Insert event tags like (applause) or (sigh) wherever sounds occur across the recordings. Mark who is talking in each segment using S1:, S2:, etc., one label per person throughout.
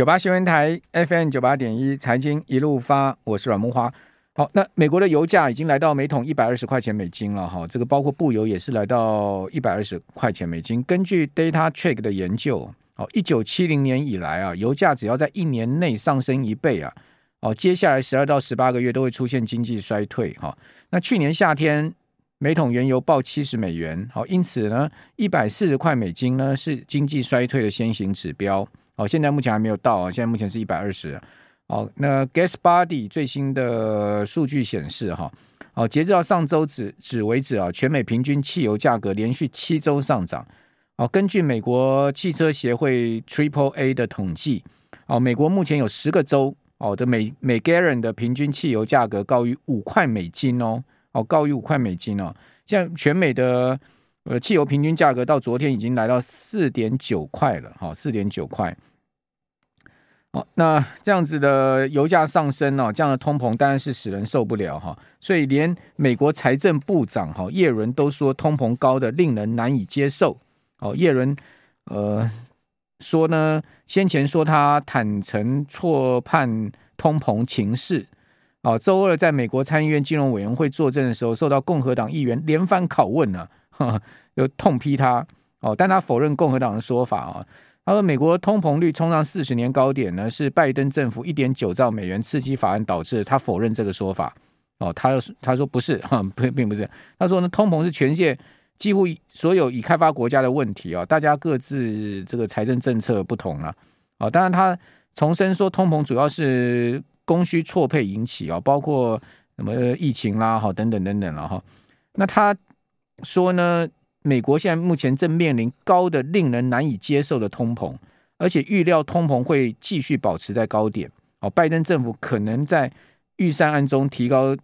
S1: 九八新闻台 FM 九八点一财经一路发，我是阮慕驊。好，那美国的油价已经来到每桶一百二十块钱美金了哈，这个包括布油也是来到一百二十块钱美金。根据 DataTrack 的研究，哦，一九七零年以来啊，油价只要在一年内上升一倍啊，哦，接下来十二到十八个月都会出现经济衰退哈。那去年夏天每桶原油报七十美元，好，因此呢，一百四十块美金呢是经济衰退的先行指标。哦，现在目前还没有到啊，现在目前是一百二十。好，那 GasBuddy 最新的数据显示，哈，哦，截至到上周止止为止啊，全美平均汽油价格连续七周上涨。哦，根据美国汽车协会 Triple A 的统计，哦，美国目前有十个州哦的每每 gallon 的平均汽油价格高于五块美金哦，哦，高于五块美金哦。像全美的呃汽油平均价格到昨天已经来到四点九块了，哈，四点九块。好，那这样子的油价上升哦，这样的通膨当然是使人受不了哈。所以连美国财政部长哈叶伦都说通膨高的令人难以接受。哦，叶伦呃说呢，先前说他坦诚错判通膨情势。哦，周二在美国参议院金融委员会作证的时候，受到共和党议员连番拷问呢，又痛批他。哦，但他否认共和党的说法啊。他说：“美国通膨率冲上四十年高点呢，是拜登政府一点九兆美元刺激法案导致。他否认这个说法。哦，他他说不是哈，并并不是。他说呢，通膨是全世界几乎所有已开发国家的问题啊，大家各自这个财政政策不同啊。啊，当然他重申说，通膨主要是供需错配引起啊，包括什么疫情啦，哈，等等等等了哈。那他说呢？”美国现在目前正面临高的、令人难以接受的通膨，而且预料通膨会继续保持在高点。哦，拜登政府可能在预算案中提高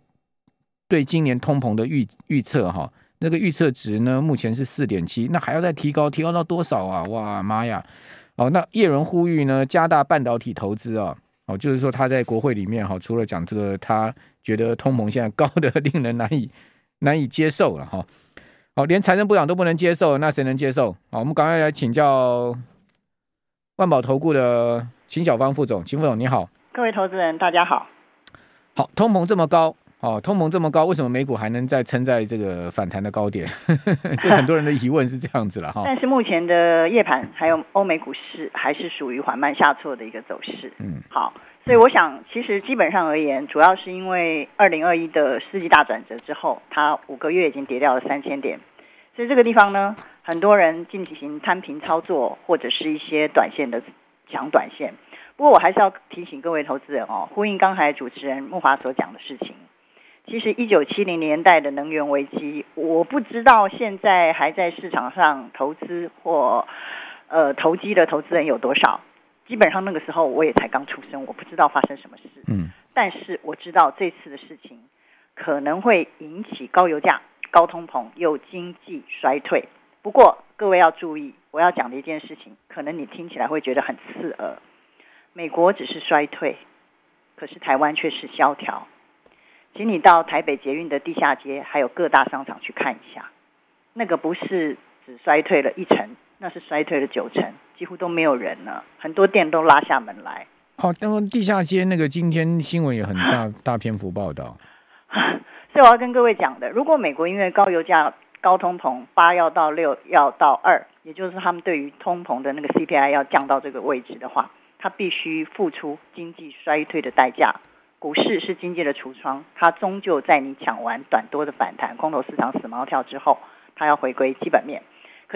S1: 对今年通膨的预预测。哈，那个预测值呢，目前是四点七，那还要再提高，提高到多少啊？哇妈呀！哦，那叶伦呼吁呢，加大半导体投资啊。哦，就是说他在国会里面哈，除了讲这个，他觉得通膨现在高的 (laughs) 令人难以难以接受了哈。好，连财政部长都不能接受，那谁能接受？好，我们赶快来请教万宝投顾的秦小芳副总，秦副总你好，
S2: 各位投资人大家好。
S1: 好，通膨这么高，哦，通膨这么高，为什么美股还能再撑在这个反弹的高点？(laughs) 这很多人的疑问是这样子了哈。
S2: 但是目前的夜盘还有欧美股市还是属于缓慢下挫的一个走势。嗯，好。所以我想，其实基本上而言，主要是因为二零二一的世纪大转折之后，它五个月已经跌掉了三千点，所以这个地方呢，很多人进行摊平操作，或者是一些短线的抢短线。不过我还是要提醒各位投资人哦，呼应刚才主持人慕驊所讲的事情，其实一九七零年代的能源危机，我不知道现在还在市场上投资或呃投机的投资人有多少。基本上那个时候我也才刚出生，我不知道发生什么事。嗯，但是我知道这次的事情可能会引起高油价、高通膨又经济衰退。不过各位要注意，我要讲的一件事情，可能你听起来会觉得很刺耳。美国只是衰退，可是台湾却是萧条。请你到台北捷运的地下街，还有各大商场去看一下，那个不是只衰退了一成。那是衰退了九成，几乎都没有人了，很多店都拉下门来。
S1: 好、哦，然后地下街那个今天新闻也很大 (laughs) 大篇幅报道。(laughs)
S2: 所以我要跟各位讲的，如果美国因为高油价、高通膨，八要到六要到二，也就是他们对于通膨的那个 CPI 要降到这个位置的话，它必须付出经济衰退的代价。股市是经济的橱窗，它终究在你抢完短多的反弹、空头市场死猫跳之后，它要回归基本面。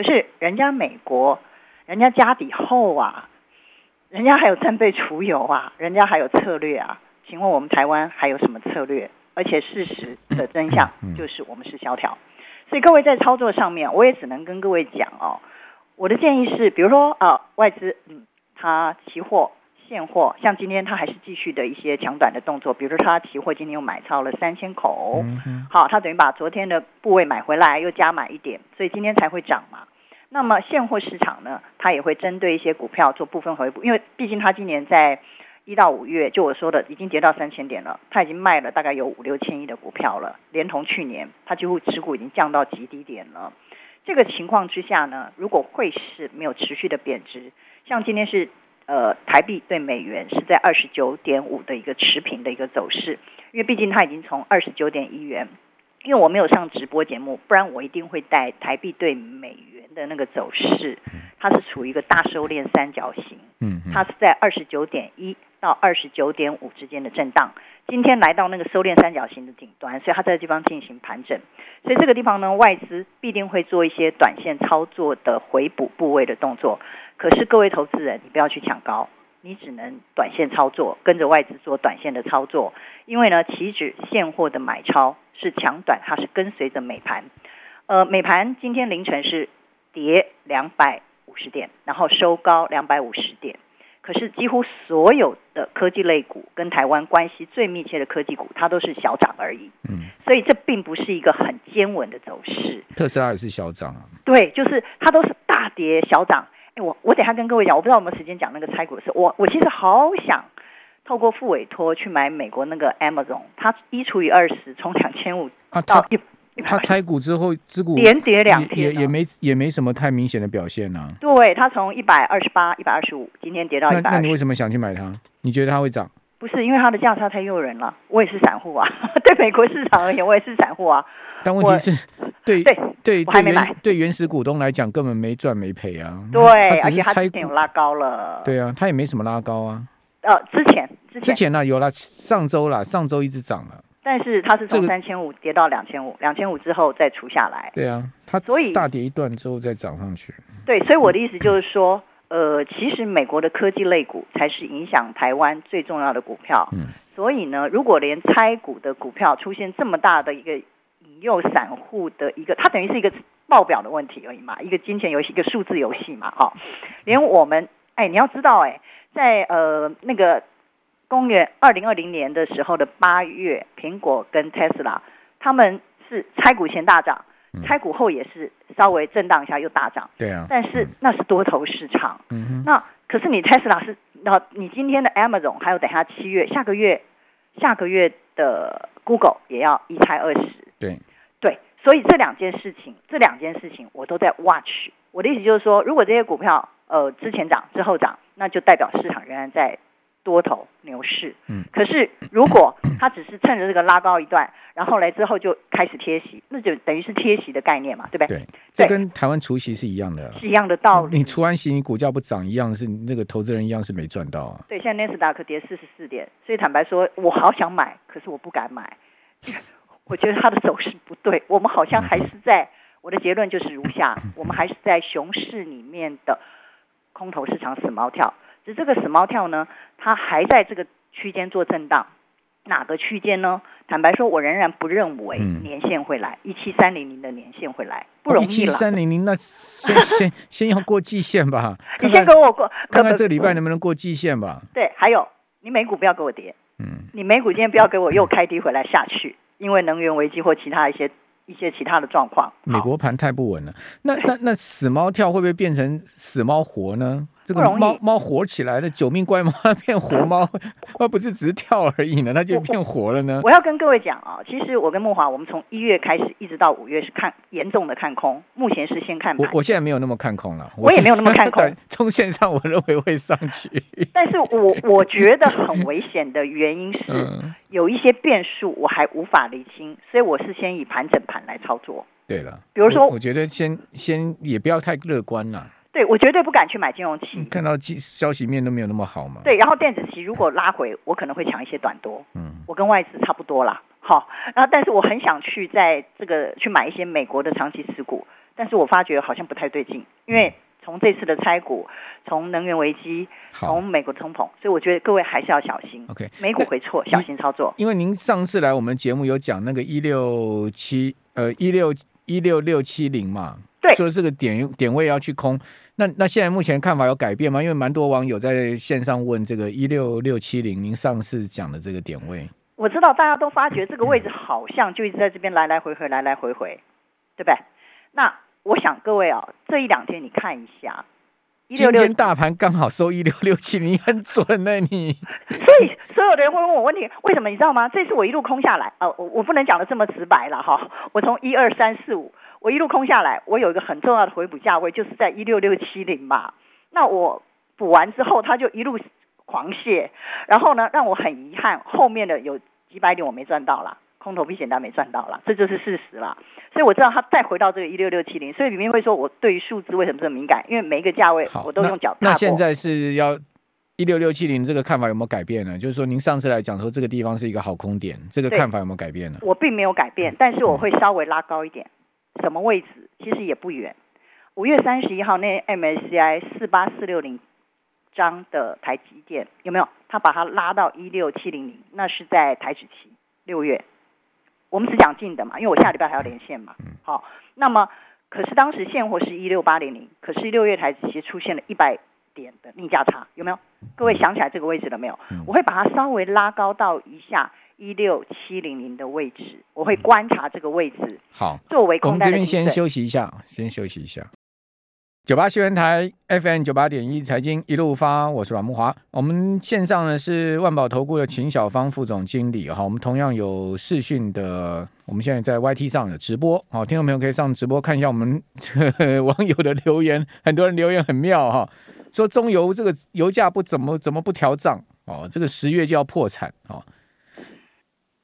S2: 可是人家美国，人家家底厚啊，人家还有战备储油啊，人家还有策略啊。请问我们台湾还有什么策略？而且事实的真相就是我们是萧条。所以各位在操作上面，我也只能跟各位讲哦，我的建议是，比如说啊，外资嗯，它期货。现货像今天它还是继续的一些抢短的动作，比如说它期货今天又买超了三千口，好，它等于把昨天的部位买回来又加买一点，所以今天才会涨嘛。那么现货市场呢，它也会针对一些股票做部分回补，因为毕竟它今年在一到五月，就我说的已经跌到三千点了，它已经卖了大概有五六千亿的股票了，连同去年它几乎持股已经降到极低点了。这个情况之下呢，如果汇市没有持续的贬值，像今天是。呃台币对美元是在二十九点五的一个持平的一个走势，因为毕竟它已经从二十九点一元，因为我没有上直播节目，不然我一定会带台币对美元的那个走势，它是处于一个大收敛三角形，嗯，它是在二十九点一到二十九点五之间的震荡。今天来到那个收敛三角形的顶端，所以它在这个地方进行盘整，所以这个地方呢，外资必定会做一些短线操作的回补部位的动作。可是各位投资人，你不要去抢高，你只能短线操作，跟着外资做短线的操作。因为呢，期指现货的买超是抢短，它是跟随着美盘。呃，美盘今天凌晨是跌两百五十点，然后收高两百五十点。可是几乎所有的科技类股跟台湾关系最密切的科技股，它都是小涨而已。嗯，所以这并不是一个很坚稳的走势。
S1: 特斯拉也是小涨啊。
S2: 对，就是它都是大跌小涨。哎，我我等下跟各位讲，我不知道有没有时间讲那个拆股的事。我我其实好想透过付委托去买美国那个 Amazon，它一除以二十，从两千五到一。
S1: 他拆股之后，支股
S2: 连跌两天，
S1: 也也没也没什么太明显的表现呢、啊。
S2: 对，他从一百二十八、一百二十五，今天跌到一百。
S1: 那你为什么想去买它？你觉得它会涨？
S2: 不是因为它的价差太诱人了。我也是散户啊，(laughs) 对美国市场而言，我也是散户啊。
S1: 但问题是，对
S2: 对
S1: 对，我还没买对原始股东来讲，根本没赚没赔啊。
S2: 对，而且它之前有拉高了。
S1: 对啊，它也没什么拉高啊。
S2: 呃，之前之前之
S1: 前呢、啊、有了，上周了，上周一直涨了。
S2: 但是它是从三千五跌到两千五，两千五之后再除下来。
S1: 对啊，它所以大跌一段之后再涨上去。
S2: 对，所以我的意思就是说，呃，其实美国的科技类股才是影响台湾最重要的股票。嗯。所以呢，如果连拆股的股票出现这么大的一个引诱散户的一个，它等于是一个报表的问题而已嘛，一个金钱游戏，一个数字游戏嘛，哈。连我们，哎，你要知道，哎，在呃那个。公元二零二零年的时候的八月，苹果跟特斯拉他们是拆股前大涨，拆股后也是稍微震荡一下又大涨。
S1: 对啊，
S2: 但是那是多头市场。嗯哼。那可是你特斯拉是，那你今天的 Amazon 还有等下七月下个月下个月的 Google 也要一拆二十。
S1: 对
S2: 对，所以这两件事情，这两件事情我都在 watch。我的意思就是说，如果这些股票呃之前涨之后涨，那就代表市场仍然在。多头牛市，嗯，可是如果它只是趁着这个拉高一段，(coughs) 然后来之后就开始贴息，那就等于是贴息的概念嘛，对不对？
S1: 对，这跟台湾除息是一样的，
S2: 是一样的道理。
S1: 你除完息，你股价不涨一样，是那个投资人一样是没赚到啊。
S2: 对，现在纳斯达克跌四十四点，所以坦白说，我好想买，可是我不敢买，(laughs) 我觉得它的走势不对。我们好像还是在，我的结论就是如下：(laughs) 我们还是在熊市里面的空头市场死猫跳。这个死猫跳呢，它还在这个区间做震荡，哪个区间呢？坦白说，我仍然不认为年线会来一七三零零的年线会来，不容易了。一七三零零，
S1: 那先先先要过季线吧。(laughs)
S2: 看看你先跟我过，
S1: 看看这礼拜能不能过季线吧。
S2: 对，还有你美股不要给我跌，嗯，你美股今天不要给我又开低回来下去，因为能源危机或其他一些一些其他的状况。
S1: 美国盘太不稳了，那那那死猫跳会不会变成死猫活呢？这个猫猫活起来的九命怪猫变活猫，它不是只是跳而已呢？它就变活了呢？
S2: 我，我要跟各位讲啊，其实我跟慕驊，我们从一月开始一直到五月是看严重的看空，目前是先看盘。
S1: 我我现在没有那么看空了，
S2: 我也没有那么看空。(laughs)
S1: 从线上我认为会上去，(laughs)
S2: 但是我我觉得很危险的原因是有一些变数我还无法厘清，所以我是先以盘整盘来操作。
S1: 对了，
S2: 比如说我，
S1: 我觉得先先也不要太乐观了。
S2: 对，我绝对不敢去买金融期。
S1: 看到消息面都没有那么好嘛。
S2: 对，然后电子期如果拉回，我可能会抢一些短多。嗯，我跟外资差不多啦。好，然后但是我很想去在这个去买一些美国的长期持股，但是我发觉好像不太对劲，因为从这次的拆股，从能源危机，从美国通膨，所以我觉得各位还是要小心。
S1: OK，
S2: 美股回错，小心操作。
S1: 因为您上次来我们节目有讲那个一六七呃一六一六六七零嘛。
S2: 对，
S1: 说这个点点位要去空，那那现在目前看法有改变吗？因为蛮多网友在线上问这个一六六七零，您上次讲的这个点位，
S2: 我知道大家都发觉这个位置好像就一直在这边来来回回，来来回回，对不对？那我想各位啊，这一两天你看一下，
S1: 今天大盘刚好收一六六七零，你很准呢，你。(laughs)
S2: 所以所有的人会问我问题，为什么你知道吗？这次我一路空下来啊，我我不能讲的这么直白了哈，我从一二三四五。我一路空下来，我有一个很重要的回补价位，就是在一六六七零嘛。那我补完之后，它就一路狂泻，然后呢，让我很遗憾，后面的有几百点我没赚到啦，空头避险单没赚到啦，这就是事实啦。所以我知道它再回到这个一六六七零，所以里面会说我对于数字为什么这么敏感？因为每一个价位我都用脚。
S1: 那现在是要一六六七零这个看法有没有改变呢？就是说您上次来讲说这个地方是一个好空点，这个看法有没有改变呢？
S2: 我并没有改变，但是我会稍微拉高一点，嗯、什么位置？其实也不远。五月三十一号那 MSCI 四八四六零张的台积电有没有？他把它拉到一六七零零，那是在台指期六月。我们只讲近的嘛，因为我下礼拜还要连线嘛。好，那么可是当时现货是一六八零零，可是六月台指期出现了一百点的逆价差，有没有？各位想起来这个位置了没有？我会把它稍微拉高到一下一六七零零的位置，我会观察这个位置。
S1: 好，
S2: 作为空单
S1: 我们这边先休息一下，先休息一下。九八新闻台 FM 九八点一财经一路发，我是阮木华。我们线上呢是万宝投顾的秦小芳副总经理哈。我们同样有视讯的，我们现在在 YT 上有直播，好，听众朋友可以上直播看一下我们 (laughs) 网友的留言。很多人留言很妙哈，说中油这个油价不怎么怎么不调涨哦，这个十月就要破产哦。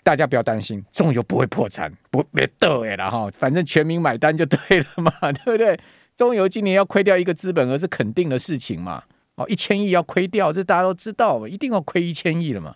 S1: 大家不要担心，中油不会破产，不别逗哎了哈，反正全民买单就对了嘛，(laughs) 对不对？中油今年要亏掉一个资本额是肯定的事情嘛？哦，一千亿要亏掉，这大家都知道，一定要亏一千亿了嘛？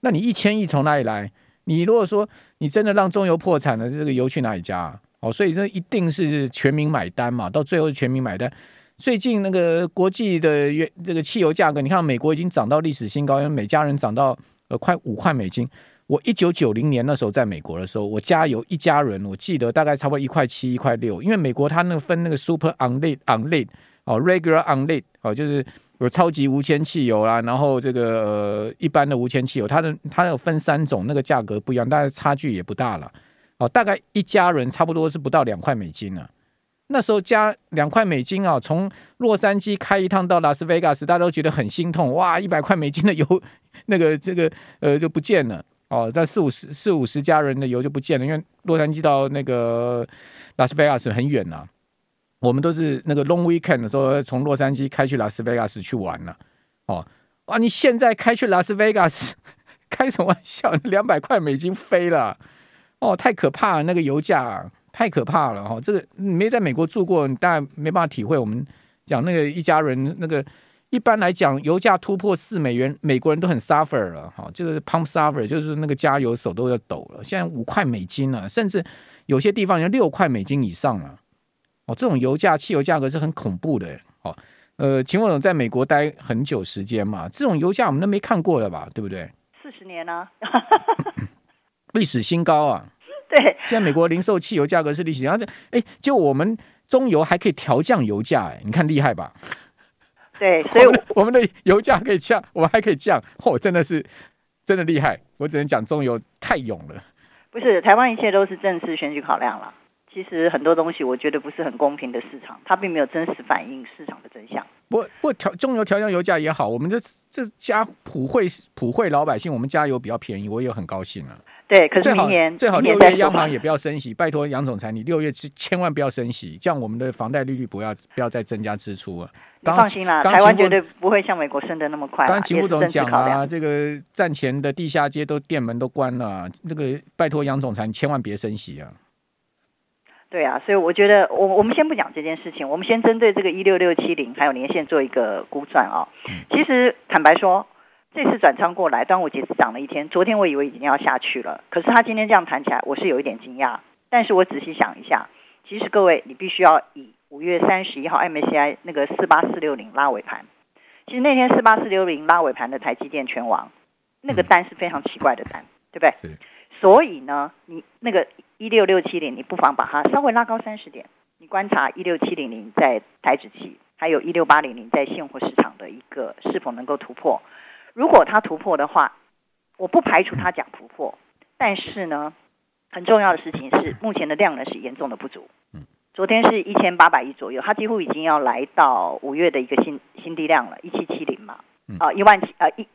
S1: 那你一千亿从哪里来？你如果说你真的让中油破产了，这个油去哪里加啊？哦，所以这一定是全民买单嘛？到最后是全民买单。最近那个国际的原这个汽油价格，你看美国已经涨到历史新高，因为每加仑涨到呃快五块美金。我一九九零年那时候在美国的时候，我加油一加人，我记得大概差不多一块七、一块六，因为美国它那个分那个 super unleaded unleaded 哦，regular unleaded 哦，就是有超级无铅汽油啦，然后这个、一般的无铅汽油，它的它有分三种，那个价格不一样，但是差距也不大了。哦，大概一加人差不多是不到两块美金了。那时候加两块美金啊，从洛杉矶开一趟到拉斯维加斯，大家都觉得很心痛，哇，一百块美金的油 (laughs) 那个这个呃就不见了。哦，在四五十四五十家人的油就不见了，因为洛杉矶到那个拉斯维加斯很远呐、我们都是那个 long weekend 的时候，从洛杉矶开去拉斯维加斯去玩了。哦，哇！你现在开去拉斯维加斯，开什么玩笑？两百块美金飞了！哦，太可怕了，那个油价太可怕了！哦，这个没在美国住过，你当然没办法体会。我们讲那个一家人那个。一般来讲，油价突破四美元，美国人都很 suffer 了，哈，就是 pump suffer，就是那个加油手都要抖了。现在五块美金了，甚至有些地方要六块美金以上了。哦，这种油价、汽油价格是很恐怖的。哦，呃，秦副总在美国待很久时间嘛，这种油价我们都没看过了吧？对不对？
S2: 四十年呢，(laughs)
S1: 历史新高啊！
S2: 对，
S1: 现在美国零售汽油价格是历史，然后哎，就我们中油还可以调降油价，哎，你看厉害吧？
S2: 对，所以我，
S1: 我们的油价可以降，我们还可以降，嚯，真的是真的厉害！我只能讲中油太勇了。
S2: 不是，台湾一切都是政治选举考量了。其实很多东西，我觉得不是很公平的市场，它并没有真实反映市场的真相。
S1: 不不调中油调降油价也好，我们这这家普惠普惠老百姓，我们加油比较便宜，我也很高兴啊。
S2: 对，可是明年
S1: 最好六月央行也不要升息，拜托杨总裁，你六月千万不要升息，这样我们的房贷利率不要不要再增加支出啊。
S2: 你放心啦，台湾绝对不会像美国升的那么快。
S1: 刚刚秦副总讲啊，这个战前的地下街都店门都关了，那个拜托杨总裁，你千万别升息啊。
S2: 对啊，所以我觉得我我们先不讲这件事情，我们先针对这个一六六七零还有年限做一个估算啊。其实坦白说。这次转仓过来，端午节只涨了一天。昨天我以为已经要下去了，可是它今天这样弹起来，我是有一点惊讶。但是我仔细想一下，其实各位，你必须要以五月三十一号 MACI 那个四八四六零拉尾盘。其实那天四八四六零拉尾盘的台积电全网，那个单是非常奇怪的单，对不对？是。所以呢，你那个一六六七零，你不妨把它稍微拉高三十点，你观察一六七零零在台指期，还有一六八零零在现货市场的一个是否能够突破。如果它突破的话，我不排除它讲突破，但是呢，很重要的事情是，目前的量呢是严重的不足。昨天是一千八百亿左右，它几乎已经要来到五月的一个新新低量了，一七七零嘛，啊，一万七呃一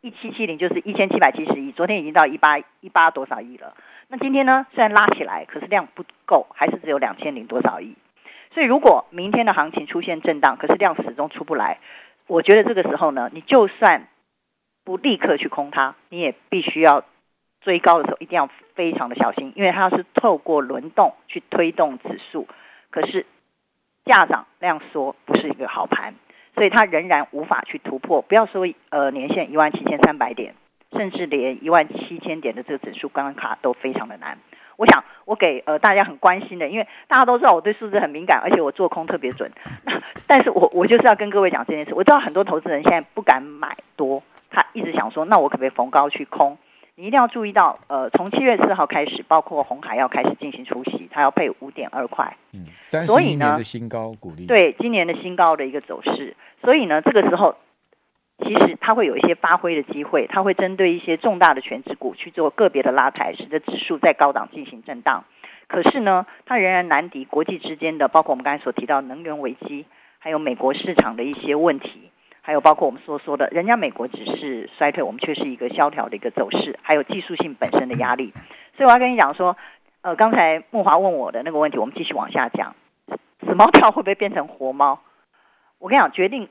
S2: 一七七零就是一千七百七十亿，昨天已经到一八一八多少亿了。那今天呢，虽然拉起来，可是量不够，还是只有两千零多少亿。所以如果明天的行情出现震荡，可是量始终出不来。我觉得这个时候呢，你就算不立刻去空它，你也必须要追高的时候一定要非常的小心，因为它是透过轮动去推动指数，可是价涨量缩不是一个好盘，所以它仍然无法去突破。不要说呃年线一万七千三百点，甚至连一万七千点的这个指数关卡都非常的难。我想，我给呃大家很关心的，因为大家都知道我对数字很敏感，而且我做空特别准。那但是我我就是要跟各位讲这件事。我知道很多投资人现在不敢买多，他一直想说，那我可不可以逢高去空？你一定要注意到，呃，从七月四号开始，包括红海要开始进行除息，它要配五点二块。
S1: 嗯，所以呢，的新高鼓励。
S2: 对，今年的新高的一个走势。所以呢，这个时候。其实它会有一些发挥的机会，它会针对一些重大的权值股去做个别的拉抬，使得指数在高档进行震荡。可是呢，它仍然难敌国际之间的，包括我们刚才所提到能源危机，还有美国市场的一些问题，还有包括我们所说的，人家美国只是衰退，我们却是一个萧条的一个走势，还有技术性本身的压力。所以我要跟你讲说，呃，刚才慕华问我的那个问题，我们继续往下讲，死猫跳会不会变成活猫？我跟你讲，决定。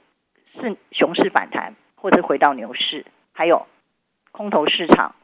S2: 是熊市反弹，或者回到牛市，还有空头市场，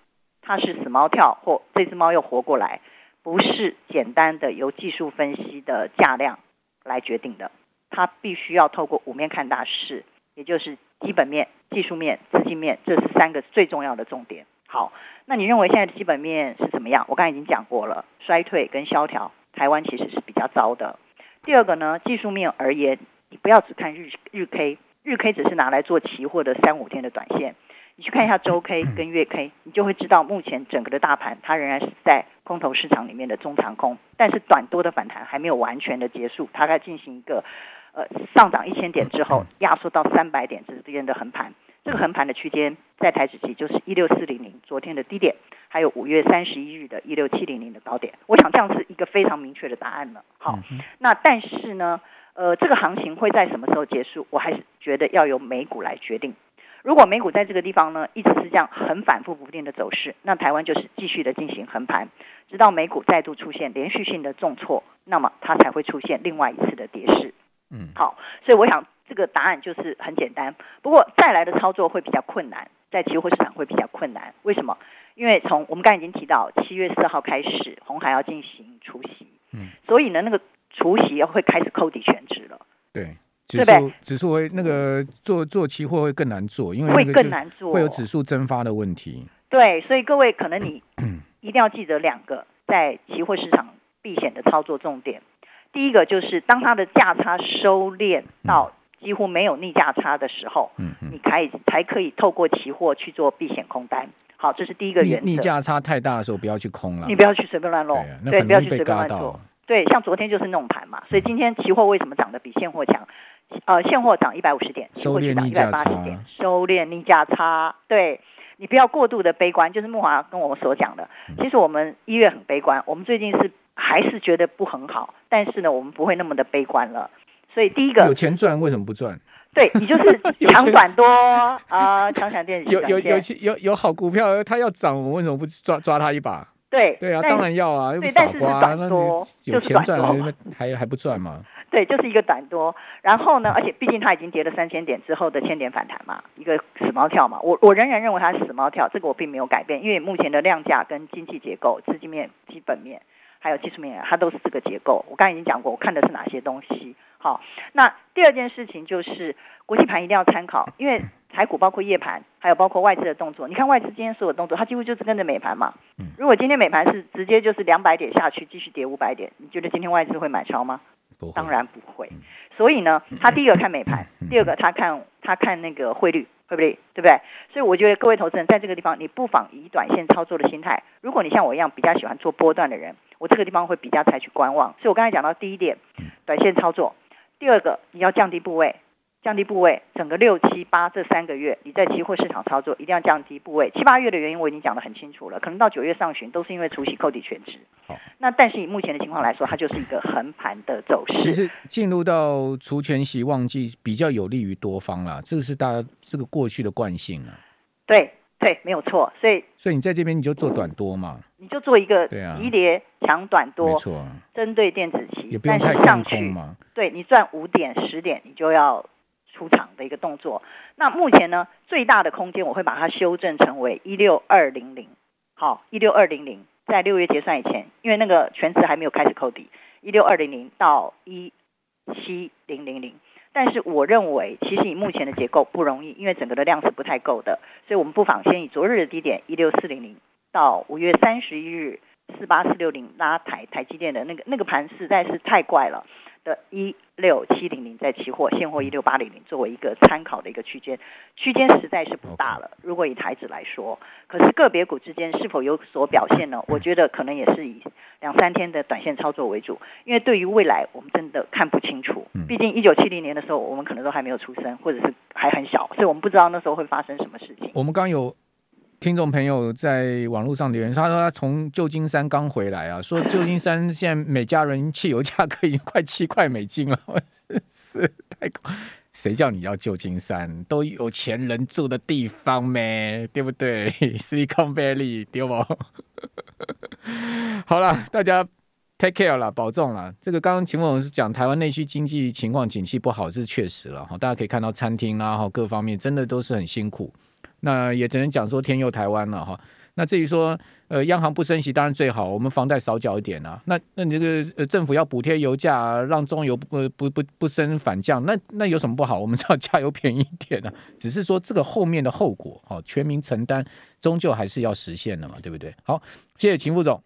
S2: 它是死猫跳，或这只猫又活过来，不是简单的由技术分析的价量来决定的，它必须要透过五面看大势，也就是基本面、技术面、资金面，这是三个最重要的重点。好，那你认为现在的基本面是怎么样？我刚才已经讲过了，衰退跟萧条，台湾其实是比较糟的。第二个呢，技术面而言，你不要只看日日 K。日 K 只是拿来做期货的三五天的短线，你去看一下周 K 跟月 K，你就会知道目前整个的大盘它仍然是在空头市场里面的中长空，但是短多的反弹还没有完全的结束，它在进行一个呃上涨一千点之后压缩到三百点之间的横盘，这个横盘的区间在台指期就是一六四零零昨天的低点，还有五月三十一日的一六七零零的高点，我想这样是一个非常明确的答案了。好，那但是呢？呃，这个行情会在什么时候结束？我还是觉得要由美股来决定。如果美股在这个地方呢，一直是这样很反复不定的走势，那台湾就是继续的进行横盘，直到美股再度出现连续性的重挫，那么它才会出现另外一次的跌势。嗯，好，所以我想这个答案就是很简单。不过再来的操作会比较困难，在期货市场会比较困难。为什么？因为从我们刚才已经提到，七月四号开始，红海要进行除息。嗯，所以呢，那个。除息会开始扣抵全值了，
S1: 对，指数指数会那个做做期货会更难做，因为会更难做，会有指数蒸发的问题。
S2: 对，所以各位可能你 (clears throat) 一定要记得两个在期货市场避险的操作重点。第一个就是当它的价差收敛到几乎没有逆价差的时候，嗯，你可以才可以透过期货去做避险空单。好，这是第一个原则。
S1: 逆价差太大的时候不要去空了，
S2: 你不要去随便乱弄，对，不要去随便乱做。对，像昨天就是那种盘嘛，所以今天期货为什么涨得比现货强？呃，现货涨一百五十点，期货涨一百八十点，收敛逆价差。对，你不要过度的悲观，就是木华跟我们所讲的。其实我们一月很悲观，我们最近是还是觉得不很好，但是呢，我们不会那么的悲观了。所以第一个
S1: 有钱赚为什么不赚？
S2: 对，你就是 (laughs) 抢短多啊，抢抢电子
S1: 有有有有有好股票，它要涨，我为什么不抓抓它一把？
S2: 对
S1: 对啊，当然要啊，又不傻瓜，那有钱赚还还还不赚吗？
S2: 对，就是一个短多。然后呢，而且毕竟它已经跌了三千点之后的千点反弹嘛，一个死猫跳嘛。我我仍然认为它是死猫跳，这个我并没有改变，因为目前的量价跟经济结构、资金面、基本面还有技术面，它都是这个结构。我刚才已经讲过，我看的是哪些东西。好，那第二件事情就是国际盘一定要参考，因为。台股包括夜盘，还有包括外资的动作。你看外资今天所有动作，它几乎就是跟着美盘嘛。如果今天美盘是直接就是两百点下去，继续跌五百点，你觉得今天外资会买超吗？当然不会。所以呢，他第一个看美盘，第二个他看他看那个汇率，会不会？对不对？所以我觉得各位投资人在这个地方，你不妨以短线操作的心态。如果你像我一样比较喜欢做波段的人，我这个地方会比较采取观望。所以我刚才讲到第一点，短线操作；第二个，你要降低部位。降低部位，整个六七八这三个月，你在期货市场操作一定要降低部位。七八月的原因我已经讲得很清楚了，可能到九月上旬都是因为除息扣底全值。好，那但是以目前的情况来说，它就是一个横盘的走势。
S1: 其实进入到除权息旺季比较有利于多方啦，这个是大家这个过去的惯性啊。
S2: 对对，没有错。所以
S1: 所以你在这边你就做短多嘛，
S2: 你就做一个急跌抢短多，没错，针对电子期，
S1: 也不用太上空嘛。
S2: 对你赚五点十点，你就要。出场的一个动作。那目前呢，最大的空间我会把它修正成为一六二零零，好，一六二零零在六月结算以前，因为那个全值还没有开始扣底，一六二零零到一七零零零。但是我认为，其实以目前的结构不容易，因为整个的量是不太够的，所以我们不妨先以昨日的低点一六四零零到五月三十一日四八四六零拉抬台积电的那个那个盘实在是太怪了。的一六七零零在期货现货一六八零零作为一个参考的一个区间，区间实在是不大了。如果以台指来说，可是个别股之间是否有所表现呢？我觉得可能也是以两三天的短线操作为主，因为对于未来我们真的看不清楚。毕竟一九七零年的时候，我们可能都还没有出生，或者是还很小，所以我们不知道那时候会发生什么事情。
S1: 我们刚有。听众朋友在网络上留言，他说他从旧金山刚回来啊，说旧金山现在每加仑汽油价格已经快七块美金了，(laughs) 是，是太高。谁叫你要旧金山？都有钱人住的地方咩？对不对？(laughs) Silicon Valley 对不？(laughs) 好了，大家 take care 了，保重了。这个刚刚秦总是讲台湾内需经济情况景气不好，是确实了哈。大家可以看到餐厅啦哈，各方面真的都是很辛苦。那也只能讲说天佑台湾了哈。那至于说呃央行不升息当然最好，我们房贷少缴一点啊。那那你这个呃政府要补贴油价，让中油不不不不升反降，那那有什么不好？我们知道加油便宜一点啊。(laughs) 只是说这个后面的后果，哦全民承担，终究还是要实现的嘛，对不对？好，谢谢秦副总。